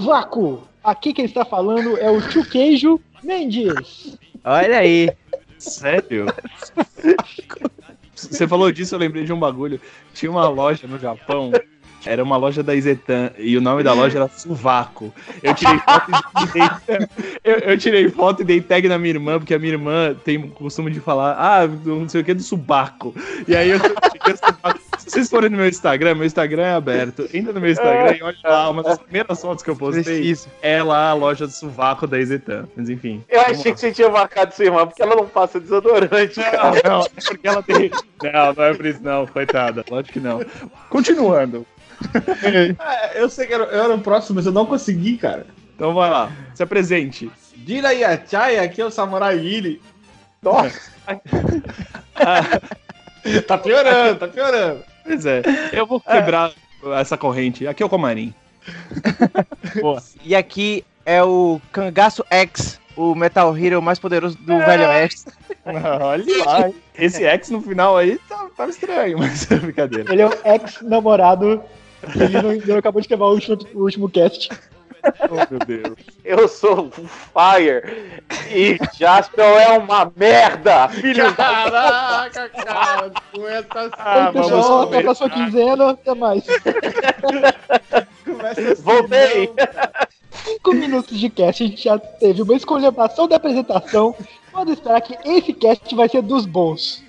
Sovaco! Aqui quem está falando é o Tio Queijo Mendes. Olha aí. Sério? Você falou disso, eu lembrei de um bagulho. Tinha uma loja no Japão era uma loja da Izetan e o nome da loja era Suvaco. Eu tirei foto e dei, eu, eu, tirei foto e dei tag na minha irmã, porque a minha irmã tem o costume de falar, ah, não sei o que do subaco. E aí eu Se vocês forem no meu Instagram, meu Instagram é aberto. Entra no meu Instagram e olha lá, uma das primeiras fotos que eu postei Isso. é lá a loja do Suvaco da Izetan. Mas enfim. Eu achei que você tinha marcado sua irmã, porque ela não passa desodorante. Não, não, é porque ela tem. Não, não é por isso, não, coitada. Lógico que não. Continuando. É, eu sei que era, eu era o próximo, mas eu não consegui, cara. Então vai lá, se apresente. Dira Yachai, aqui é o Samurai Iri. Nossa! tá piorando, tá piorando. Pois é, eu vou quebrar é. essa corrente. Aqui é o Comarim. Boa. E aqui é o Cangaço X, o Metal Hero mais poderoso do é. Velho Oeste. Olha lá, esse X no final aí tá, tá estranho, mas é brincadeira. Ele é o ex-namorado ele não, ele acabou de quebrar o último, o último cast. Oh, meu Deus. Eu sou Fire e Jasper é uma merda, filho Caraca, cara, aguenta assim. Ah, pessoal, até a sua quinzena, até mais. Assim, Voltei. Cinco minutos de cast, a gente já teve uma escolhação da apresentação. Pode esperar que esse cast vai ser dos bons.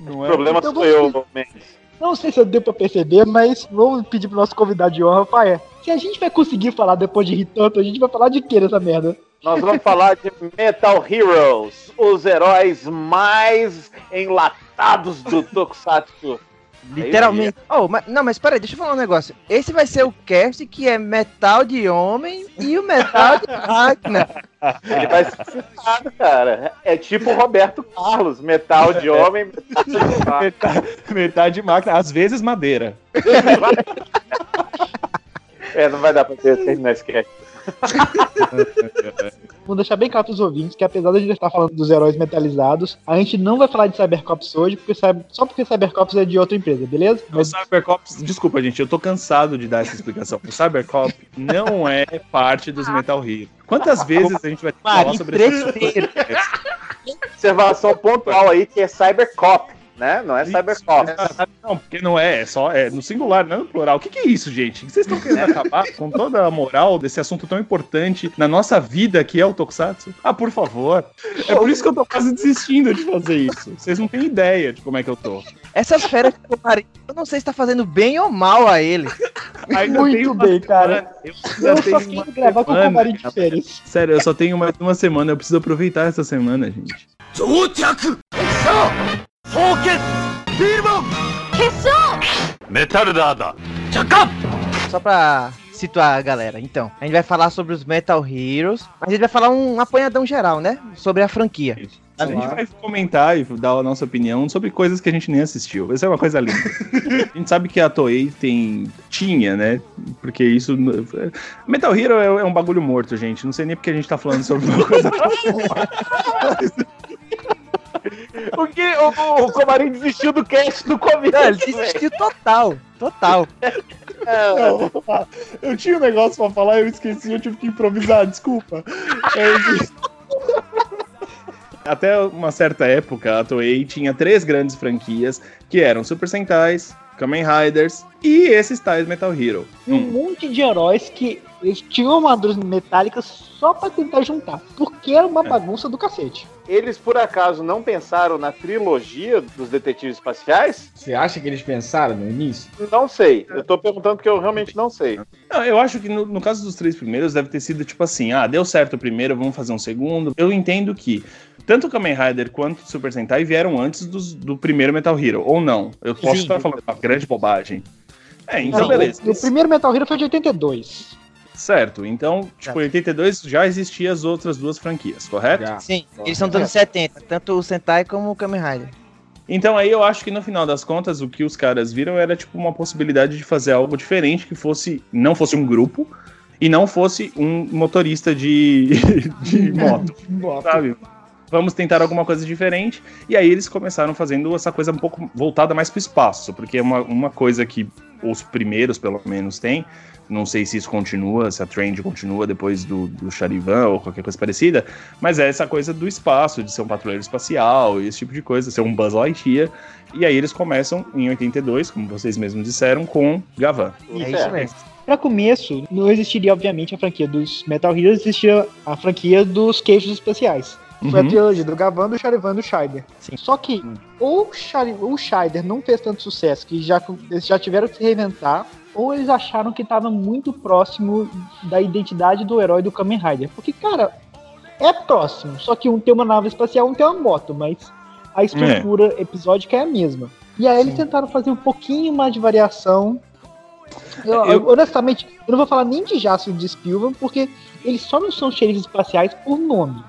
Não é? O problema então, sou eu, Mendes. Não sei se deu pra perceber, mas vamos pedir pro nosso convidado de honra, Rafael. Se a gente vai conseguir falar depois de rir tanto, a gente vai falar de que nessa merda? Nós vamos falar de Metal Heroes, os heróis mais enlatados do Tokusatsu Literalmente. Oh, mas, não, mas peraí, deixa eu falar um negócio. Esse vai ser o cast que é metal de homem e o metal de máquina. Ele vai ser citado, cara. É tipo o Roberto Carlos, metal de homem, metal de máquina. Metade, metade de máquina, às vezes madeira. é, não vai dar pra terminar esse cast. Vou deixar bem claro para os ouvintes que apesar de a gente estar falando dos heróis metalizados, a gente não vai falar de Cybercops hoje, porque só porque Cybercops é de outra empresa, beleza? Mas... O Cybercops, desculpa gente, eu tô cansado de dar essa explicação. O Cybercop não é parte dos Metal Hero. Quantas vezes a gente vai ter que falar sobre isso? Observação pontual aí que é Cybercop né? Não é Cybercop. Não, porque não é, é só é no singular, não é no plural. O que, que é isso, gente? Vocês estão querendo acabar com toda a moral desse assunto tão importante na nossa vida que é o Tokusatsu? Ah, por favor. É por isso que eu tô quase desistindo de fazer isso. Vocês não têm ideia de como é que eu tô. Essas férias que eu não sei se tá fazendo bem ou mal a ele. Ainda Muito bem, cara. Eu, eu só quero gravar com o de férias. Sério, eu só tenho mais uma semana. Eu preciso aproveitar essa semana, gente. 放血ビールボン決勝メタルダーだ着火 Só pra situar a galera, então. A gente vai falar sobre os Metal Heroes, mas a gente vai falar um apanhadão geral, né? Sobre a franquia. A gente vai comentar e dar a nossa opinião sobre coisas que a gente nem assistiu. Isso é uma coisa linda. a gente sabe que a Toei tem. tinha, né? Porque isso. Metal Hero é, é um bagulho morto, gente. Não sei nem porque a gente tá falando sobre uma coisa. o que o, o Comarim desistiu do cast do começo. ele desistiu total. Total. Não, eu tinha um negócio pra falar, eu esqueci, eu tive que improvisar, desculpa. Até uma certa época, a Toei tinha três grandes franquias, que eram Super Sentais, Kamen Riders e esses tais Metal Hero. Um hum. monte de heróis que eles tinham armaduras metálicas só para tentar juntar, porque era uma é. bagunça do cacete. Eles por acaso não pensaram na trilogia dos detetives espaciais? Você acha que eles pensaram no início? Não sei. Eu tô perguntando porque eu realmente não sei. Não, eu acho que no, no caso dos três primeiros deve ter sido tipo assim: ah, deu certo o primeiro, vamos fazer um segundo. Eu entendo que tanto o Kamen Rider quanto o Super Sentai vieram antes dos, do primeiro Metal Hero, ou não? Eu posso Sim. estar falando uma grande bobagem. É, então não, beleza. O, o primeiro Metal Hero foi de 82. Certo, então, tipo, em 82 já existiam as outras duas franquias, correto? Já. Sim, eles são dos anos 70, tanto o Sentai como o Kamen Rider. Então aí eu acho que no final das contas o que os caras viram era tipo uma possibilidade de fazer algo diferente que fosse não fosse um grupo e não fosse um motorista de, de moto, sabe? Vamos tentar alguma coisa diferente. E aí eles começaram fazendo essa coisa um pouco voltada mais para o espaço, porque é uma, uma coisa que os primeiros pelo menos têm. Não sei se isso continua, se a trend continua depois do, do Charivan ou qualquer coisa parecida, mas é essa coisa do espaço, de ser um patrulheiro espacial e esse tipo de coisa, ser um Buzz Lightyear. E aí eles começam em 82, como vocês mesmos disseram, com Gavan. É isso mesmo. Pra começo, não existiria, obviamente, a franquia dos Metal Heroes, existia a franquia dos queijos especiais. Foi uhum. a trilogia do Gavan, do Charivan e do Scheider. Sim. Só que uhum. ou o Scheider não fez tanto sucesso que já, eles já tiveram que se reinventar, ou eles acharam que estava muito próximo da identidade do herói do Kamen Rider. Porque, cara, é próximo, só que um tem uma nave espacial, um tem uma moto, mas a estrutura é. episódica é a mesma. E aí Sim. eles tentaram fazer um pouquinho mais de variação. Eu, eu... Honestamente, eu não vou falar nem de e de Spielberg, porque eles só não são xerifes espaciais por nome.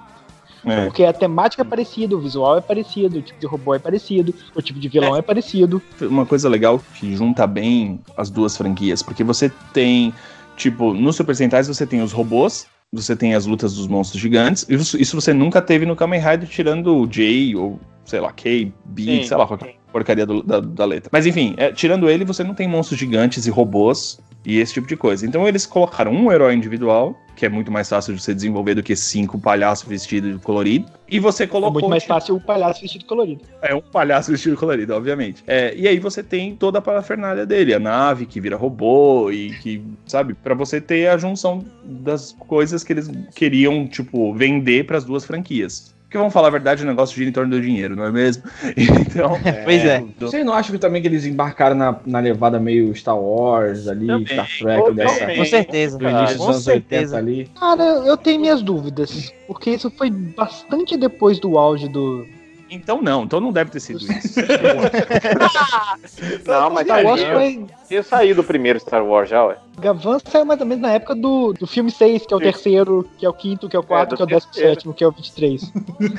É. Porque a temática é parecida, o visual é parecido, o tipo de robô é parecido, o tipo de vilão é, é parecido. Uma coisa legal que junta bem as duas franquias, porque você tem, tipo, no Super Sentais você tem os robôs, você tem as lutas dos monstros gigantes, isso, isso você nunca teve no Kamen Rider tirando o J ou, sei lá, K, B, Sim, sei lá, qualquer porcaria do, da, da, letra. Mas enfim, é, tirando ele, você não tem monstros gigantes e robôs e esse tipo de coisa. Então eles colocaram um herói individual, que é muito mais fácil de você desenvolver do que cinco palhaços vestidos colorido. E você colocou. É muito mais fácil o palhaço vestido colorido. É um palhaço vestido colorido, obviamente. É, e aí você tem toda a parafernália dele, a nave que vira robô e que, sabe, para você ter a junção das coisas que eles queriam, tipo, vender para as duas franquias. Porque vamos falar a verdade, o negócio gira em torno do dinheiro, não é mesmo? Então. É, pois é. Do... Vocês não acham que também que eles embarcaram na, na levada meio Star Wars ali, também. Star Trek, dessa. Com certeza, cara. Com certeza. ali. Cara, eu tenho minhas dúvidas. Porque isso foi bastante depois do auge do, então não, então não deve ter sido isso. não, mas Star Wars foi... tinha saído o primeiro Star Wars já, ué. Gavan saiu mais ou menos na época do, do filme 6, que é o Sim. terceiro, que é o quinto, que é o quarto, é, que é o décimo sétimo, que é o 23.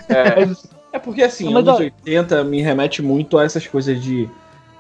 É. Mas, é porque assim, mas, anos 80 me remete muito a essas coisas de,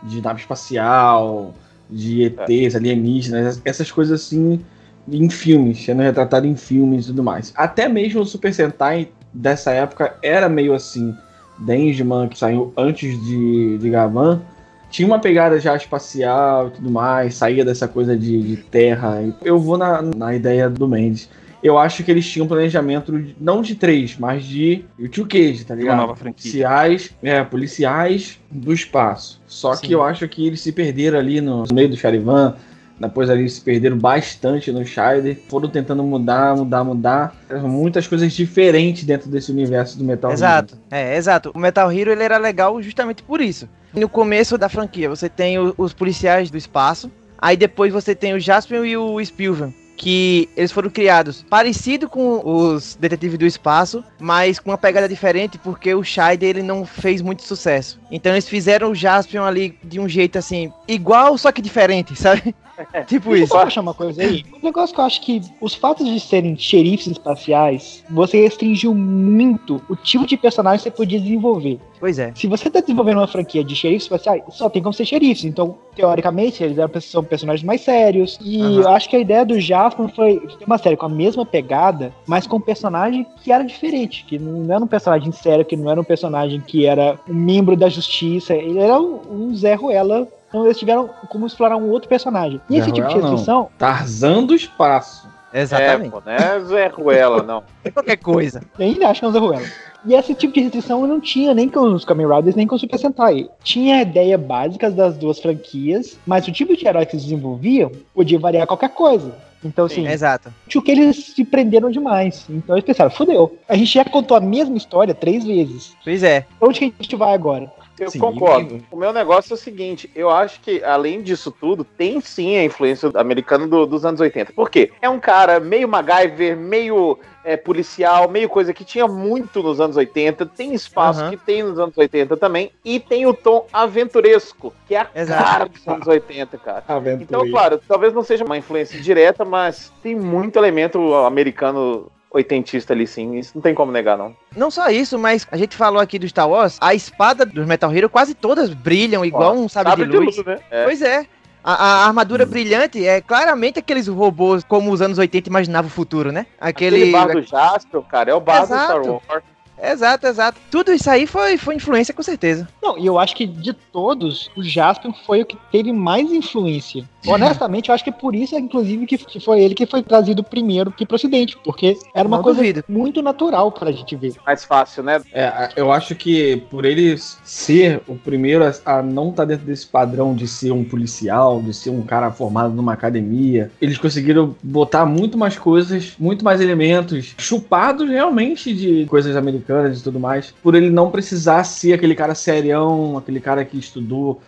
de nave espacial, de ETs, é. alienígenas, essas coisas assim em filmes, sendo retratado em filmes e tudo mais. Até mesmo o Super Sentai dessa época era meio assim. Dengeman, que saiu antes de, de Gavan, tinha uma pegada já espacial e tudo mais, saía dessa coisa de, de terra. Eu vou na, na ideia do Mendes. Eu acho que eles tinham um planejamento de, não de três, mas de o Tio Cage, tá ligado? Uma nova franquia. Policiais, é, policiais do espaço. Só Sim. que eu acho que eles se perderam ali no, no meio do Charivan depois ali se perderam bastante no Shider. Foram tentando mudar, mudar, mudar. Muitas coisas diferentes dentro desse universo do Metal exato, Hero. Exato, é, exato. O Metal Hero ele era legal justamente por isso. No começo da franquia, você tem o, os policiais do espaço. Aí depois você tem o Jasper e o Spielberg que eles foram criados parecido com os Detetives do Espaço, mas com uma pegada diferente, porque o Scheider ele não fez muito sucesso. Então eles fizeram o Jaspion ali de um jeito assim, igual, só que diferente, sabe? tipo isso. Eu achar uma coisa aí. Um negócio que eu acho que os fatos de serem xerifes espaciais, você restringiu muito o tipo de personagem que você podia desenvolver. Pois é. Se você tá desenvolvendo uma franquia de xerifes espaciais, só tem como ser xerifes. Então, teoricamente, eles eram, são personagens mais sérios. E uhum. eu acho que a ideia do Jasper foi ter uma série com a mesma pegada, mas com um personagem que era diferente. Que não era um personagem sério, que não era um personagem que era um membro da justiça. Ele era um Zé Ruela então eles tiveram como explorar um outro personagem. E esse tipo de restrição. Tarzan do espaço. Exatamente. É, pô, não é Zé Ruela, não. É qualquer coisa. Eu ainda acho que é um Zé Ruela. E esse tipo de restrição não tinha nem com os Kamen Riders, nem com o Super Sentai. Tinha a ideia básica das duas franquias, mas o tipo de herói que eles desenvolviam podia variar qualquer coisa. Então, assim, Sim, exato. o que eles se prenderam demais. Então eles pensaram, fudeu. A gente já contou a mesma história três vezes. Pois é. Onde que a gente vai agora? Eu sim, concordo. O meu negócio é o seguinte: eu acho que, além disso tudo, tem sim a influência americana do, dos anos 80. Por quê? É um cara meio MacGyver, meio é, policial, meio coisa que tinha muito nos anos 80, tem espaço uhum. que tem nos anos 80 também, e tem o tom aventuresco, que é a Exato. cara dos anos 80, cara. Então, claro, talvez não seja uma influência direta, mas tem muito elemento americano oitentista ali sim, isso não tem como negar, não. Não só isso, mas a gente falou aqui do Star Wars, a espada dos Metal Hero quase todas brilham igual Ó, um sabre, sabre de, luz. de luz. né? É. Pois é. A, a, armadura hum. brilhante é claramente aqueles robôs como os anos 80 imaginavam o futuro, né? Aquele, Aquele bar do Jasper, cara, é o bar Exato. do Star Wars. Exato, exato. Tudo isso aí foi, foi influência, com certeza. Não, e eu acho que de todos, o Jaspion foi o que teve mais influência. Honestamente, eu acho que é por isso, inclusive, que foi ele que foi trazido primeiro aqui pro ocidente, porque era uma Não coisa duvido. muito natural pra gente ver. Mais fácil, né? É, eu acho que por ele ser o primeiro a, a não estar tá dentro desse padrão de ser um policial, de ser um cara formado numa academia, eles conseguiram botar muito mais coisas, muito mais elementos chupados realmente de coisas americanas e tudo mais, por ele não precisar ser aquele cara serião, aquele cara que estudou.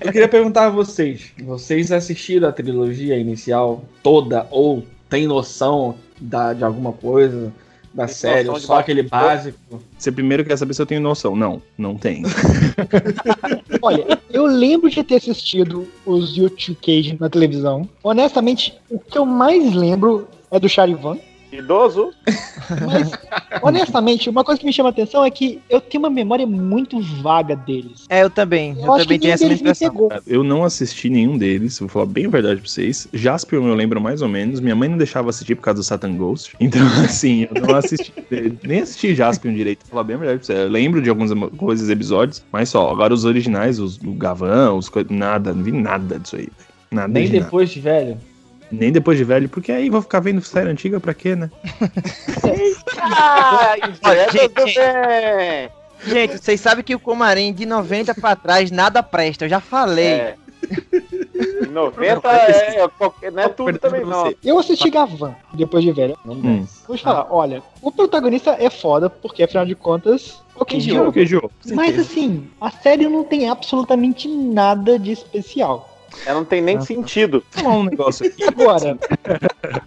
Eu queria perguntar a vocês: vocês assistiram a trilogia inicial toda ou tem noção da, de alguma coisa? Da série, só aquele básico. Você primeiro quer saber se eu tenho noção. Não, não tenho. Olha, eu lembro de ter assistido os YouTube Cage na televisão. Honestamente, o que eu mais lembro é do Charivan. Idoso. Mas, honestamente, uma coisa que me chama a atenção é que eu tenho uma memória muito vaga deles. É, eu também. Eu, eu também tenho essa impressão. Eu não assisti nenhum deles, vou falar bem a verdade pra vocês. Jasper eu lembro mais ou menos. Minha mãe não deixava assistir por causa do Satan Ghost. Então, assim, eu não assisti. nem assisti Jasper direito, vou falar bem a verdade pra vocês. Eu lembro de algumas coisas, episódios, mas só. Agora os originais, os, o Gavan, os nada, não vi nada disso aí. Nada Nem de depois de velho. Nem depois de velho, porque aí vou ficar vendo série antiga pra quê, né? ah, gente, gente, vocês sabem que o Comarim de 90 pra trás nada presta, eu já falei. É. 90 é, é, não é tudo também não. Eu assisti Gavan depois de velho. Não hum. Vou te falar, olha, o protagonista é foda, porque afinal de contas. Okay, jogo. Mas assim, a série não tem absolutamente nada de especial. Ela não tem nem ah, sentido. Falar um negócio aqui. Agora,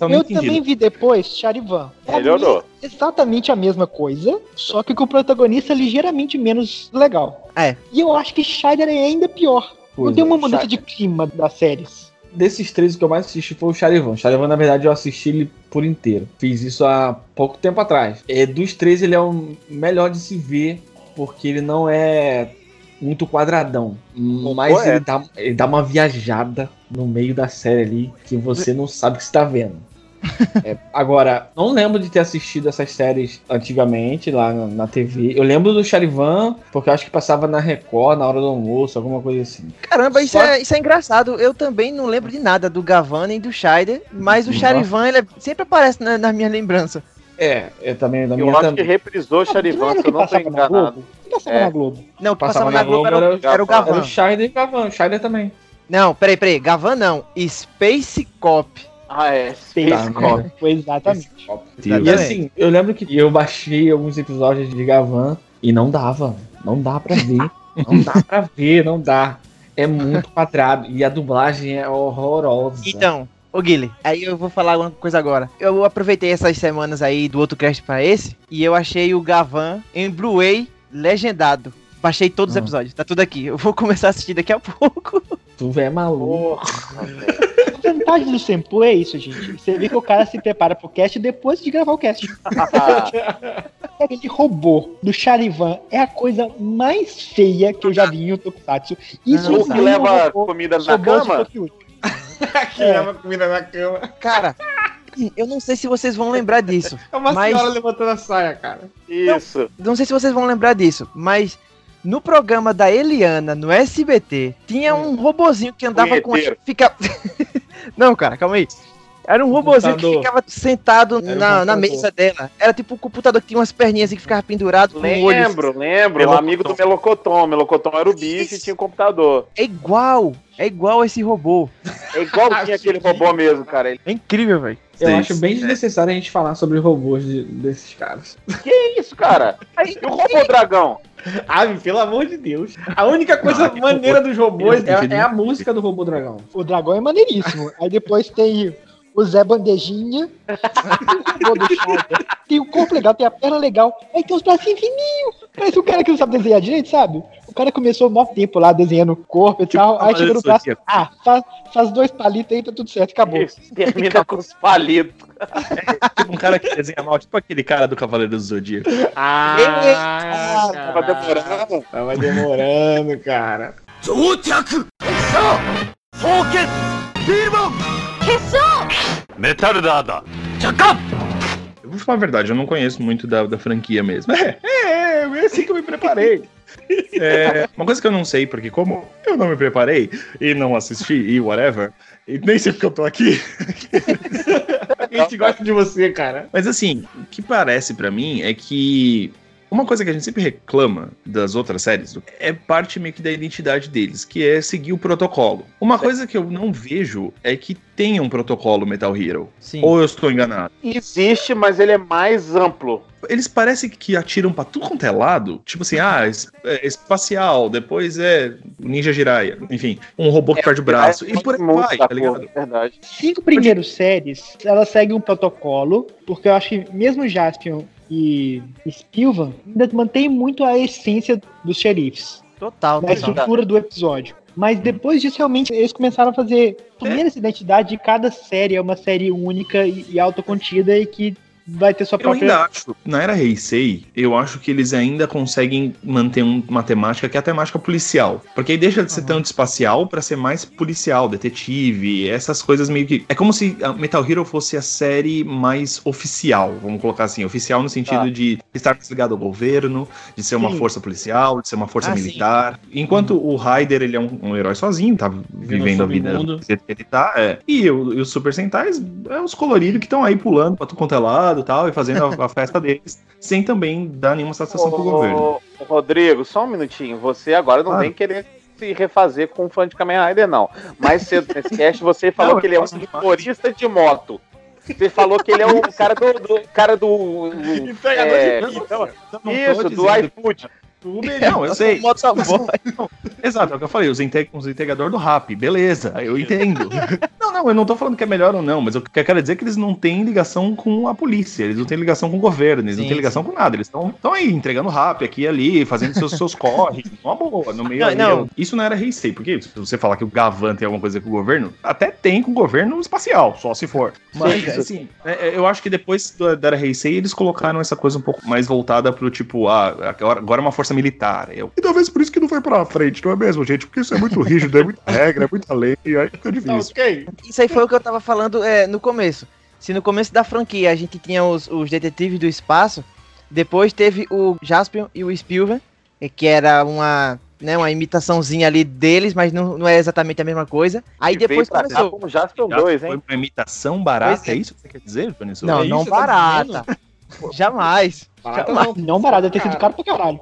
eu também vi depois Charivan. É Melhorou. Exatamente a mesma coisa, só que com o protagonista ligeiramente menos legal. É. E eu acho que Shider é ainda pior. Pois não tem uma é. mudança de clima das séries. Desses três que eu mais assisti foi o Charivan. Charivan, na verdade, eu assisti ele por inteiro. Fiz isso há pouco tempo atrás. É, dos três, ele é o melhor de se ver, porque ele não é muito quadradão. Mas ele dá, ele dá uma viajada no meio da série ali que você não sabe o que está vendo. é, agora, não lembro de ter assistido essas séries antigamente lá na, na, TV. Eu lembro do Charivan, porque eu acho que passava na Record na hora do almoço, alguma coisa assim. Caramba, isso, é, isso é engraçado. Eu também não lembro de nada do Gavan nem do Scheider, mas o Charivan ele é, sempre aparece na, na minha lembrança. É, eu também. Na eu minha acho também. que reprisou o Charivan, se eu não tô enganado passava é. na Globo? Não, que passava, passava na, Globo, Globo era, era, o Gavan. Era o Scheider e Gavan. O Scheider também. Não, peraí, peraí. Gavan não. Space Cop. Ah, é. Space tá, Cop. Né? Exatamente. E assim, eu lembro que eu baixei alguns episódios de Gavan e não dava. Não dá pra ver. não dá pra ver, não dá. É muito quadrado. E a dublagem é horrorosa. Então, Ô Guilherme, aí eu vou falar uma coisa agora. Eu aproveitei essas semanas aí do outro cast para esse e eu achei o Gavan em Blu-ray legendado. Baixei todos os ah. episódios, tá tudo aqui. Eu vou começar a assistir daqui a pouco. Tu é maluco. a vantagem do Sempo é isso, gente. Você vê que o cara se prepara pro cast depois de gravar o cast. Aquele robô do Charivan é a coisa mais feia que eu já vi em Tokusatsu. Isso o que leva comida na cama? que é. leva comida na cama. Cara, eu não sei se vocês vão lembrar disso. É uma mas... senhora levantando a saia, cara. Isso. Não, não sei se vocês vão lembrar disso, mas no programa da Eliana, no SBT, tinha um robozinho que andava com. Fica... não, cara, calma aí. Era um robozinho que ficava sentado na, um na mesa dela. Era tipo um computador que tinha umas perninhas que ficava pendurado com Lembro, olhos. lembro. Melocoton. O amigo do Melocoton. Melocoton era o bicho e tinha um computador. É igual. É igual esse robô. É igual tinha aquele robô mesmo, cara. É incrível, velho. Eu acho bem desnecessário a gente falar sobre robôs de, desses caras. Que isso, cara? E o robô dragão? Ah, pelo amor de Deus. A única coisa ah, maneira dos robôs é, é, a música do robô dragão. O dragão é maneiríssimo. Aí depois tem o Zé Bandejinha. tem o corpo legal, tem a perna legal. Aí tem os bracinhos fininhos. Parece um cara que não sabe desenhar direito, sabe? O cara começou um maior tempo lá desenhando o corpo e tipo, tal. Aí chega no braço. Ah, faz, faz dois palitos aí, tá tudo certo, acabou. Isso, termina com os palitos. É, tipo um cara que desenha mal, tipo aquele cara do Cavaleiro do Zodíaco. Ah, ah tava demorando. Tava demorando, cara. 到着 Metal Dada! Eu vou falar a verdade, eu não conheço muito da, da franquia mesmo. É, é, é assim que eu me preparei. É, uma coisa que eu não sei, porque como eu não me preparei e não assisti e whatever, e nem sei porque eu tô aqui. a gente gosta de você, cara. Mas assim, o que parece para mim é que uma coisa que a gente sempre reclama das outras séries é parte meio que da identidade deles, que é seguir o protocolo. Uma coisa que eu não vejo é que tenha um protocolo Metal Hero. Sim. Ou eu estou enganado? Existe, mas ele é mais amplo. Eles parecem que atiram pra tudo quanto é lado. Tipo assim, ah, é espacial, depois é Ninja Jiraiya. Enfim, um robô que é, perde o braço. É, e por aí vai, tá ligado? Verdade. Cinco primeiros séries, ela segue um protocolo, porque eu acho que mesmo Jaspion e Spilvan ainda mantém muito a essência dos xerifes. Total, Na estrutura do episódio. Mas depois disso, realmente, eles começaram a fazer. Primeiro, essa identidade de cada série é uma série única e, e autocontida e que vai ter sua própria. Eu ainda acho, na era Heisei, eu acho que eles ainda conseguem manter um, uma temática que é a temática policial. Porque aí deixa de ser uhum. tanto espacial para ser mais policial, detetive, essas coisas meio que. É como se Metal Hero fosse a série mais oficial, vamos colocar assim. Oficial no sentido tá. de estar ligado ao governo, de ser sim. uma força policial, de ser uma força ah, militar. Sim. Enquanto uhum. o Raider, ele é um, um, herói sozinho, tá vivendo a vida que ele tá. É. E, o, e os Super Sentais é os coloridos que estão aí pulando pra tudo quanto é lado tal, e fazendo a, a festa deles, sem também dar nenhuma satisfação pro governo. Rodrigo, só um minutinho. Você agora não ah. vem querer se refazer com um fã de Kamen Rider, não. Mais cedo nesse cast você falou não, que ele é um motorista de moto. Você falou que ele é o cara do. do cara do. do é, então, Isso, do iFood. Não, eu sei. Não, exato, é o que eu falei, os, integ os integradores do rap, beleza, eu entendo. não, não, eu não tô falando que é melhor ou não, mas o que eu quero dizer é que eles não têm ligação com a polícia, eles não têm ligação com o governo, eles sim, não têm ligação sim. com nada, eles estão aí entregando rap aqui e ali, fazendo seus, seus corre, uma boa, no meio. Não, não. Isso não era Heisei, porque se você falar que o Gavan tem alguma coisa com o governo, até tem com o governo espacial, só se for. Mas, sim, assim, é, é, eu acho que depois da Era Heisei, eles colocaram essa coisa um pouco mais voltada pro tipo, ah, agora é uma força força militar. Eu... E talvez por isso que não foi pra frente, não é mesmo, gente? Porque isso é muito rígido, é muita regra, é muita lei, e aí fica difícil. Okay. Isso aí foi o que eu tava falando é, no começo. Se no começo da franquia a gente tinha os, os detetives do espaço, depois teve o Jaspion e o Spielberg, que era uma né, uma imitaçãozinha ali deles, mas não, não é exatamente a mesma coisa. Aí e depois começou. Como Jaspion 2, hein? Foi uma imitação barata, é. é isso que você quer dizer, Vanessa? Não, é não barata. Tá Jamais. Barata Jamais. Não, não barata, deve ter sido caro pra caralho.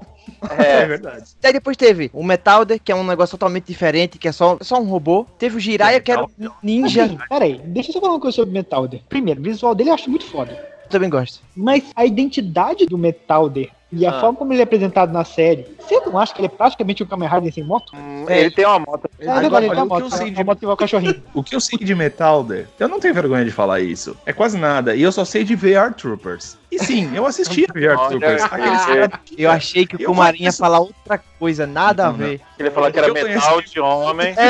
É, é verdade. Aí depois teve o Metalder, que é um negócio totalmente diferente, que é só, só um robô. Teve o Jiraiya, que era um ninja. Assim, pera aí, deixa eu só falar uma coisa sobre o Metalder. Primeiro, o visual dele eu acho muito foda. Eu também gosto. Mas a identidade do Metalder e a ah. forma como ele é apresentado na série, você não acha que ele é praticamente um Kamen Rider sem moto? Hum, é. Ele tem uma moto. É, Agora, ele tem uma moto. Eu de... moto igual cachorrinho. o que eu sei de Metalder, eu não tenho vergonha de falar isso. É quase nada. E eu só sei de VR Troopers. E sim, eu assisti VR Troopers. eu achei que o Kumarin ia falar outra coisa, nada a ver. Ele ia falar que era metal de homem.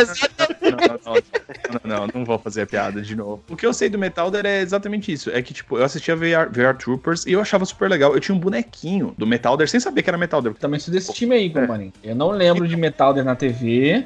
Não, não, não, não vou fazer a piada de novo. O que eu sei do Metalder é exatamente isso. É que, tipo, eu assistia VR, VR Troopers e eu achava super legal. Eu tinha um bonequinho do Metalder sem saber que era Metalder. Também sou desse time aí, Kumarin. É. Eu não lembro de Metalder na TV.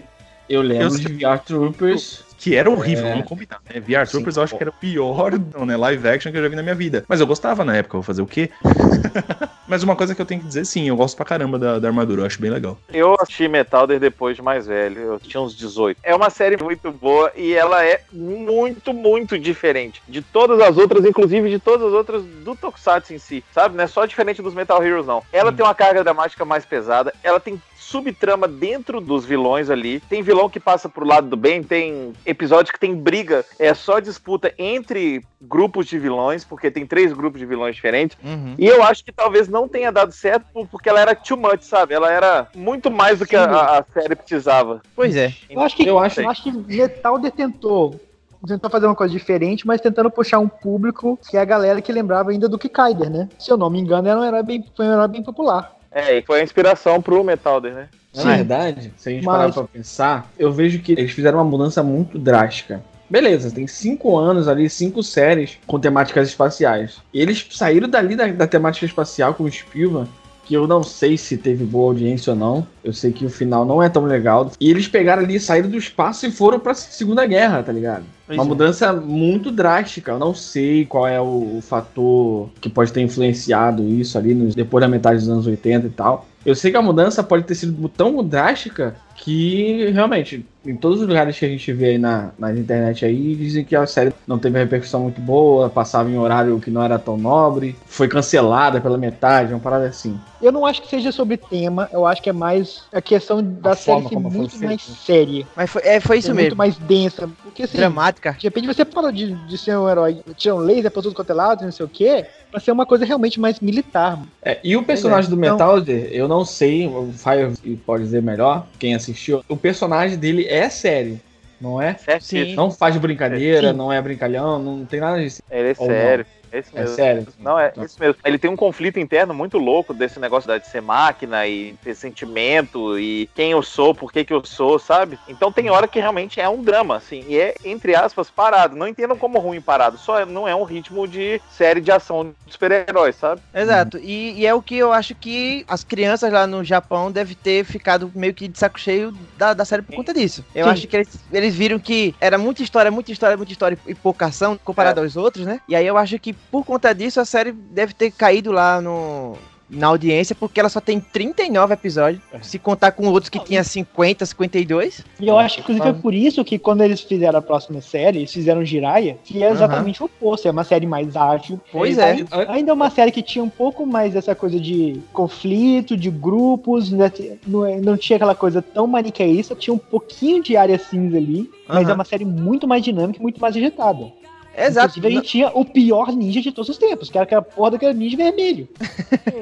Eu lembro eu de VR Troopers. Que era horrível, é. vamos combinar. Né? VR Troopers eu acho que era o pior né, live action que eu já vi na minha vida. Mas eu gostava na época, vou fazer o quê? Mas uma coisa que eu tenho que dizer, sim, eu gosto pra caramba da, da armadura, eu acho bem legal. Eu assisti Metalder depois de mais velho, eu tinha uns 18. É uma série muito boa e ela é muito, muito diferente de todas as outras, inclusive de todas as outras do Tokusatsu em si, sabe? Não é só diferente dos Metal Heroes, não. Ela hum. tem uma carga dramática mais pesada, ela tem subtrama dentro dos vilões ali. Tem vilão que passa pro lado do bem, tem episódios que tem briga, é só disputa entre grupos de vilões, porque tem três grupos de vilões diferentes. Uhum. E eu acho que talvez não tenha dado certo porque ela era too much, sabe? Ela era muito mais do que a, a série precisava. Pois é. Eu acho que, eu acho, eu acho que Metal tentou tentou fazer uma coisa diferente, mas tentando puxar um público que é a galera que lembrava ainda do Kikaider, né? Se eu não me engano, ela era bem, foi um herói bem popular. É, e foi a inspiração pro Metalder, né? Na verdade, se a gente Mas... parar pra pensar, eu vejo que eles fizeram uma mudança muito drástica. Beleza, tem cinco anos ali, cinco séries com temáticas espaciais. E eles saíram dali da, da temática espacial com o Spielberg, que eu não sei se teve boa audiência ou não. Eu sei que o final não é tão legal. E eles pegaram ali, saíram do espaço e foram pra Segunda Guerra, tá ligado? Uma é. mudança muito drástica. Eu não sei qual é o, o, fator que pode ter influenciado isso ali nos, depois da metade dos anos 80 e tal. Eu sei que a mudança pode ter sido tão drástica que realmente em todos os lugares que a gente vê aí na, na internet aí dizem que a série não teve uma repercussão muito boa, passava em horário que não era tão nobre, foi cancelada pela metade, uma parada assim. Eu não acho que seja sobre tema, eu acho que é mais a questão da a série ser muito mais séria. Mas foi, é, foi isso mesmo. Muito mais densa. Porque assim, Dramática. De repente você fala de, de ser um herói, tinha um laser pra tudo quanto é lado, não sei o quê, pra ser uma coisa realmente mais militar. É, e o personagem é. do Metalder, então, eu não sei, o Fire pode dizer melhor, quem assistiu, o personagem dele é sério. Não é? sim. Não faz brincadeira, sim. não é brincalhão, não tem nada disso. Ele é Ou sério. Não. É isso mesmo. É sério? Não, é isso mesmo. Ele tem um conflito interno muito louco desse negócio de ser máquina e ter sentimento e quem eu sou, por que que eu sou, sabe? Então tem hora que realmente é um drama, assim, e é, entre aspas, parado. Não entendam como ruim parado, só não é um ritmo de série de ação de super-heróis, sabe? Exato. E, e, é o que eu acho que as crianças lá no Japão devem ter ficado meio que de saco cheio da, da série por conta disso. Eu Sim. acho que eles, eles viram que era muita história, muita história, muita história e pouca ação comparado é. aos outros, né? E aí eu acho que por conta disso, a série deve ter caído lá no, na audiência, porque ela só tem 39 episódios, é. se contar com outros que tinha 50, 52. E eu acho que, inclusive, foi por isso que quando eles fizeram a próxima série, eles fizeram Jiraiya, que é exatamente uhum. o oposto, é uma série mais ágil. Pois é. Ainda é uma série que tinha um pouco mais dessa coisa de conflito, de grupos, né? não, não tinha aquela coisa tão maniqueísta, tinha um pouquinho de área cinza ali, mas uhum. é uma série muito mais dinâmica e muito mais agitada. Exato. Inclusive, a gente tinha o pior ninja de todos os tempos, que era aquela porra daquele ninja vermelho.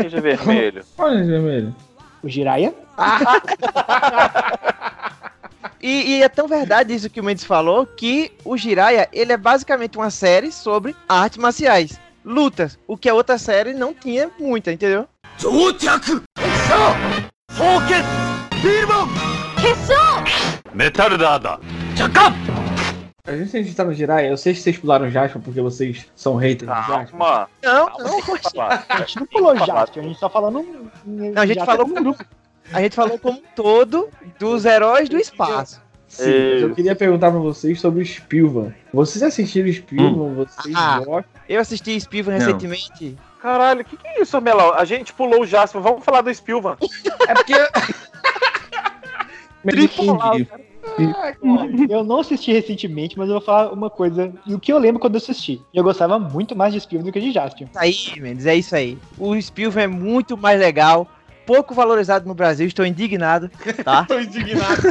Ninja vermelho. Qual ninja vermelho? O Jiraiya. E, e, é tão verdade isso que o Mendes falou que o Jiraiya ele é basicamente uma série sobre artes marciais, lutas, o que a outra série não tinha muita, entendeu? Metal Dada! A gente, a gente tá no Jiraiya, eu sei que vocês pularam Jasper porque vocês são haters Calma. de Jasper. Não, não, a gente não pulou Jasper, a gente tá falando. Não, a gente falou como grupo. A gente falou como todo dos heróis do espaço. Sim, eu queria perguntar pra vocês sobre o Spilvan. Vocês assistiram Spilvan? Hum. Vocês ah, gostam? Eu assisti Spilvan recentemente. Caralho, o que, que é isso, Melão? A gente pulou o Jasper, vamos falar do Spilvan. é porque. Tripulado, cara. Eu não assisti recentemente, mas eu vou falar uma coisa. E o que eu lembro quando eu assisti? Eu gostava muito mais de Spielberg do que de Jaspion. Aí, Mendes, é isso aí. O Spielberg é muito mais legal, pouco valorizado no Brasil, estou indignado, tá? estou indignado.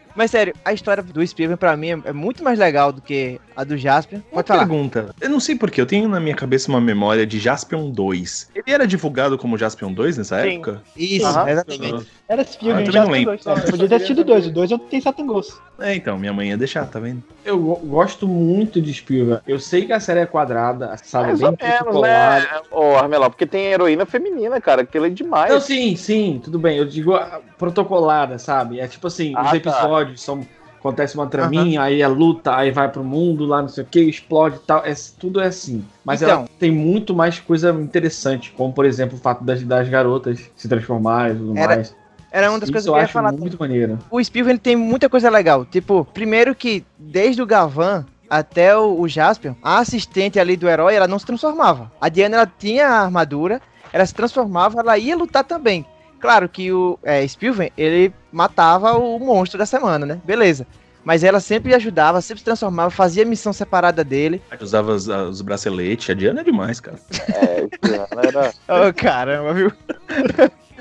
Mas sério, a história do Spielberg pra mim é muito mais legal do que a do Jaspion. Uma Pode falar. pergunta. Eu não sei porquê, eu tenho na minha cabeça uma memória de Jaspion 2. Ele era divulgado como Jaspion 2 nessa Sim. época? Isso, uhum. exatamente. Era Spielberg ah, Jaspion 2. É, podia ter sido dois. O 2 eu tenho Satan Ghost. É, então, minha mãe ia deixar, tá vendo? Eu gosto muito de Spielberg. Eu sei que a série é quadrada, sabe? Mais bem menos, né? Ô, oh, Armelão, porque tem heroína feminina, cara. Aquilo é demais. Não, sim, sim, tudo bem. Eu digo protocolada, sabe? É tipo assim, ah, os tá. Episódios são acontece uma traminha, uhum. aí é luta, aí vai pro mundo, lá não sei o que, explode e tal. É, tudo é assim. Mas então, ela tem muito mais coisa interessante, como por exemplo o fato das, das garotas se transformarem e tudo era, mais. Era uma das Isso coisas que eu ia falar. muito maneiro. O Spielberg tem muita coisa legal. Tipo, primeiro que desde o Gavan até o, o Jaspion, a assistente ali do herói, ela não se transformava. A Diana, ela tinha a armadura, ela se transformava, ela ia lutar também. Claro que o é, Spielberg, ele matava o monstro da semana, né? Beleza. Mas ela sempre ajudava, sempre se transformava, fazia missão separada dele. Usava os, os braceletes. A Diana é demais, cara. É, a Diana era. oh, caramba, viu?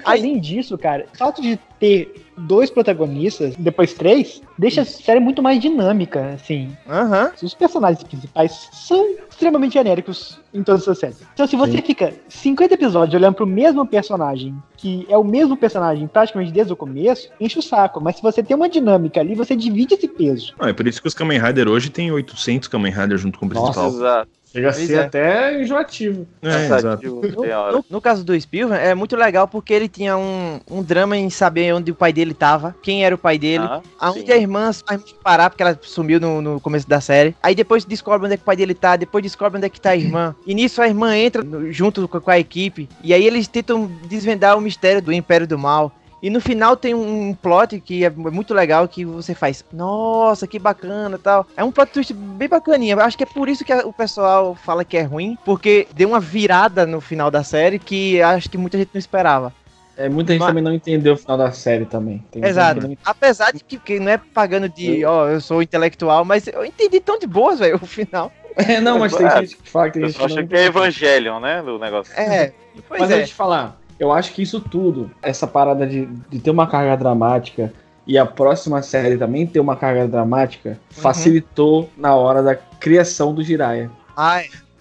Além disso, cara, o fato de ter dois protagonistas, depois três, deixa a série muito mais dinâmica, assim. Uhum. Os personagens principais são extremamente genéricos em todas as séries. Então, se você Sim. fica 50 episódios olhando pro mesmo personagem, que é o mesmo personagem praticamente desde o começo, enche o saco. Mas se você tem uma dinâmica ali, você divide esse peso. Ah, é por isso que os Kamen Rider hoje tem 800 Kamen Rider junto com o principal. Nossa, exato. Chega a ser é. até enjoativo. É, exato. No, no, no, caso do Spielberg, é muito legal porque ele tinha um, um drama em saber onde o pai dele tava, quem era o pai dele, ah, aonde sim. a irmã vai parar, porque ela sumiu no, no, começo da série. Aí depois descobre onde é que o pai dele tá, depois descobre onde é que tá a irmã. E nisso a irmã entra junto com a equipe, e aí eles tentam desvendar o mistério do Império do Mal. E no final tem um plot que é muito legal que você faz, nossa, que bacana tal. É um plot twist bem bacaninha. Acho que é por isso que o pessoal fala que é ruim, porque deu uma virada no final da série que acho que muita gente não esperava. É, muita gente Mas... também não entendeu o final da série também. Tem Exato. Não... Apesar de que, que, não é pagando de, ó, oh, eu sou intelectual, mas eu entendi tão de boas, velho, o final. É, não, mas tem gente que fala que tem eu gente que. acha que é Evangelion, né? Do negócio. É. Pois mas é. a gente falar, eu acho que isso tudo, essa parada de, de ter uma carga dramática e a próxima série também ter uma carga dramática, uhum. facilitou na hora da criação do Jiraiya.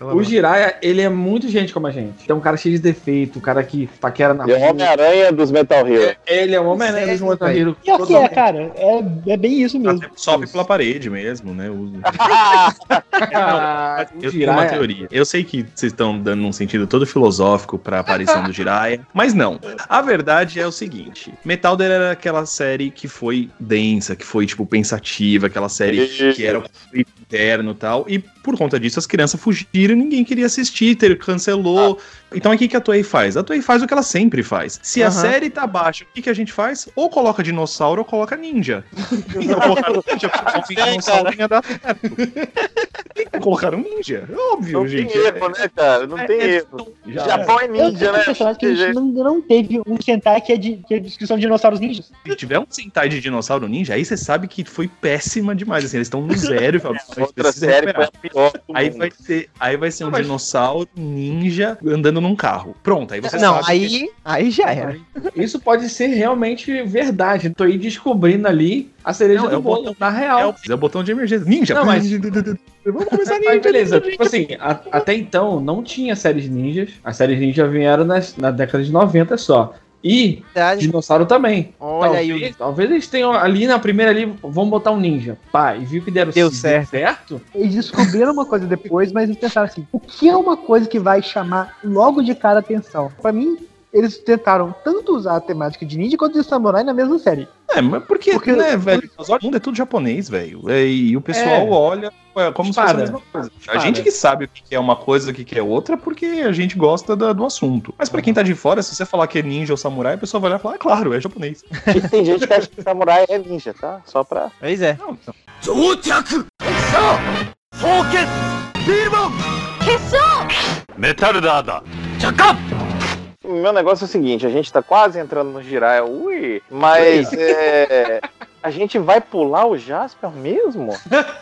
O Jiraiya, ele é muito gente como a gente. Então, um cara cheio de defeito, um cara que paquera na rua. Ele é o Homem-Aranha dos Metal Hero. Ele é o Homem-Aranha dos Metal Hero. E aqui é, cara, é, é bem isso mesmo. Até sobe pela parede mesmo, né? ah, eu tenho uma teoria. Eu sei que vocês estão dando um sentido todo filosófico pra aparição do Jiraiya, mas não. A verdade é o seguinte: Metal era aquela série que foi densa, que foi, tipo, pensativa, aquela série que era interno e tal. E por conta disso, as crianças fugiram ninguém queria assistir, ter, cancelou. Ah. Então o que, que a Toei faz? A Toei faz o que ela sempre faz. Se uhum. a série tá baixa, o que, que a gente faz? Ou coloca dinossauro ou coloca ninja. Então colocaram ninja, porque é, dinossauro ia dar certo. colocaram ninja. Óbvio, não gente. Tem erro, né, cara? Não é, tem é, erro. Já Japão é ninja, né? Eu que a gente não, não teve um Sentai que é, de, que é descrição de dinossauros ninjas. Se tiver um Sentai de dinossauro ninja, aí você sabe que foi péssima demais. Assim, eles estão no zero. Outra série foi aí vai ser, aí vai ser um dinossauro ninja andando num carro. Pronto, aí você Não, aí, que... aí já era. Isso pode ser realmente verdade. Tô aí descobrindo ali a cereja não, do é bolo, botão, na real. É o, é o, botão de emergência. Ninja! Não, mas... Vamos começar ninja. Mas beleza, tipo assim, a, até então não tinha séries ninjas. As séries ninjas vieram nas, na década de 90 só. E Verdade. dinossauro também. Olha talvez, aí. Talvez eles tenham ali na primeira ali, vamos botar um ninja. Pá, e viu que deram Deu certo. certo. Eles descobriram uma coisa depois, mas eles pensaram assim: o que é uma coisa que vai chamar logo de cara atenção? Para mim, eles tentaram tanto usar a temática de ninja quanto de samurai na mesma série. É, mas porque, porque né, velho? O mundo é tudo japonês, velho. É, e o pessoal é. olha como Espada. se fosse a mesma coisa. Espada. A gente que sabe o que é uma coisa, o que é outra, porque a gente gosta do, do assunto. Mas pra quem tá de fora, se você falar que é ninja ou samurai, a pessoa vai olhar e falar, ah, claro, é japonês. E tem gente que acha que samurai é ninja, tá? Só pra. Pois é. Não, então. Metal Dada! Chakap! O meu negócio é o seguinte, a gente tá quase entrando no Jiraiya, ui, mas é, a gente vai pular o Jasper mesmo?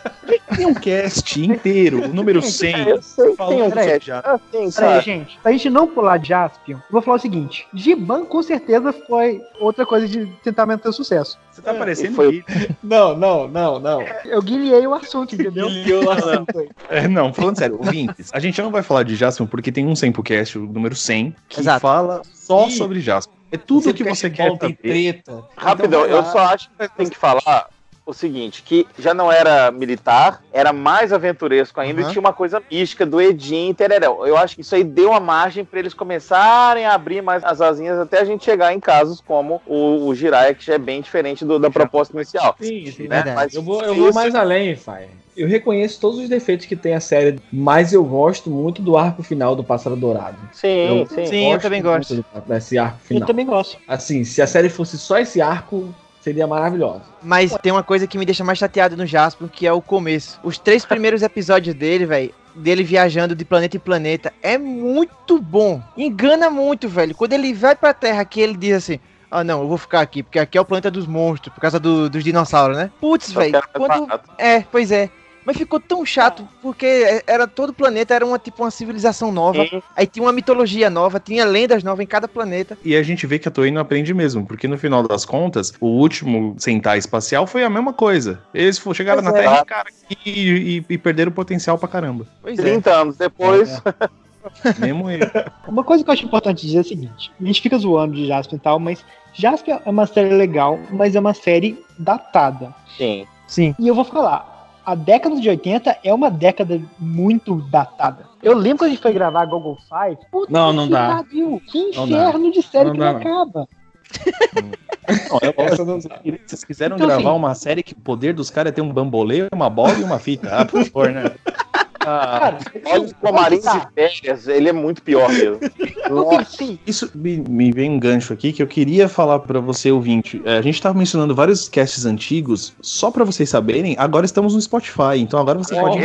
Tem um cast inteiro, o número 100. Eu sei, tem um cast. Assim, Peraí, gente, pra gente não pular Jaspion, vou falar o seguinte: Giban com certeza foi outra coisa de tentar manter o sucesso. Você tá parecendo foi... Não, não, não, não. Eu guiei o assunto, entendeu? o assunto. É, não, falando sério, ouvintes, a gente não vai falar de Jaspion porque tem um 100 pro cast, o número 100, que Exato. fala só e... sobre Jaspion. É tudo o que você quer tem treta. Rapidão, então, eu só acho que tem que falar o seguinte, que já não era militar, era mais aventuresco ainda uhum. e tinha uma coisa mística do Edinho e Tererel. Eu acho que isso aí deu uma margem para eles começarem a abrir mais as asinhas até a gente chegar em casos como o, o Jiraiya, que já é bem diferente do, da proposta inicial. Sim, sim, né? Mas, eu vou, eu vou mais além, Fai. Eu reconheço todos os defeitos que tem a série, mas eu gosto muito do arco final do Pássaro Dourado. Sim, eu sim. Sim, eu também gosto. Desse arco final. Eu também gosto. Assim, se a série fosse só esse arco, seria maravilhosa. Mas tem uma coisa que me deixa mais chateado no Jasper, que é o começo. Os três primeiros episódios dele, velho, dele viajando de planeta em planeta, é muito bom. Engana muito, velho. Quando ele vai pra Terra, que ele diz assim: ah, não, eu vou ficar aqui, porque aqui é o planeta dos monstros, por causa do, dos dinossauros, né? Putz, velho, quando... É, pois é. Mas ficou tão chato, porque era todo o planeta era uma tipo uma civilização nova. Sim. Aí tinha uma mitologia nova, tinha lendas novas em cada planeta. E a gente vê que a Toei não aprende mesmo, porque no final das contas, o último Sentai espacial foi a mesma coisa. Eles chegaram pois na é. Terra cara, e, e, e, perderam o potencial pra caramba. Pois 30 é. anos depois. É, é. Mesmo ele. Uma coisa que eu acho importante dizer é a seguinte: a gente fica zoando de Jasper e tal, mas Jasper é uma série legal, mas é uma série datada. Sim. Sim. E eu vou falar, a década de 80 é uma década muito datada. Eu lembro quando a gente foi gravar Google Five. Puta não, não dá. Pariu, que inferno de série não que não acaba. Não, eu, não... Se vocês quiseram então, gravar assim, uma série que o poder dos caras é ter um bambolê, uma bola e uma fita. Ah, por favor, né? Ah, Cara, olha o Comarins de férias, ele é muito pior mesmo. Isso me, me vem um gancho aqui que eu queria falar para você, ouvinte. É, a gente tava mencionando vários casts antigos, só para vocês saberem, agora estamos no Spotify, então agora você oh, pode.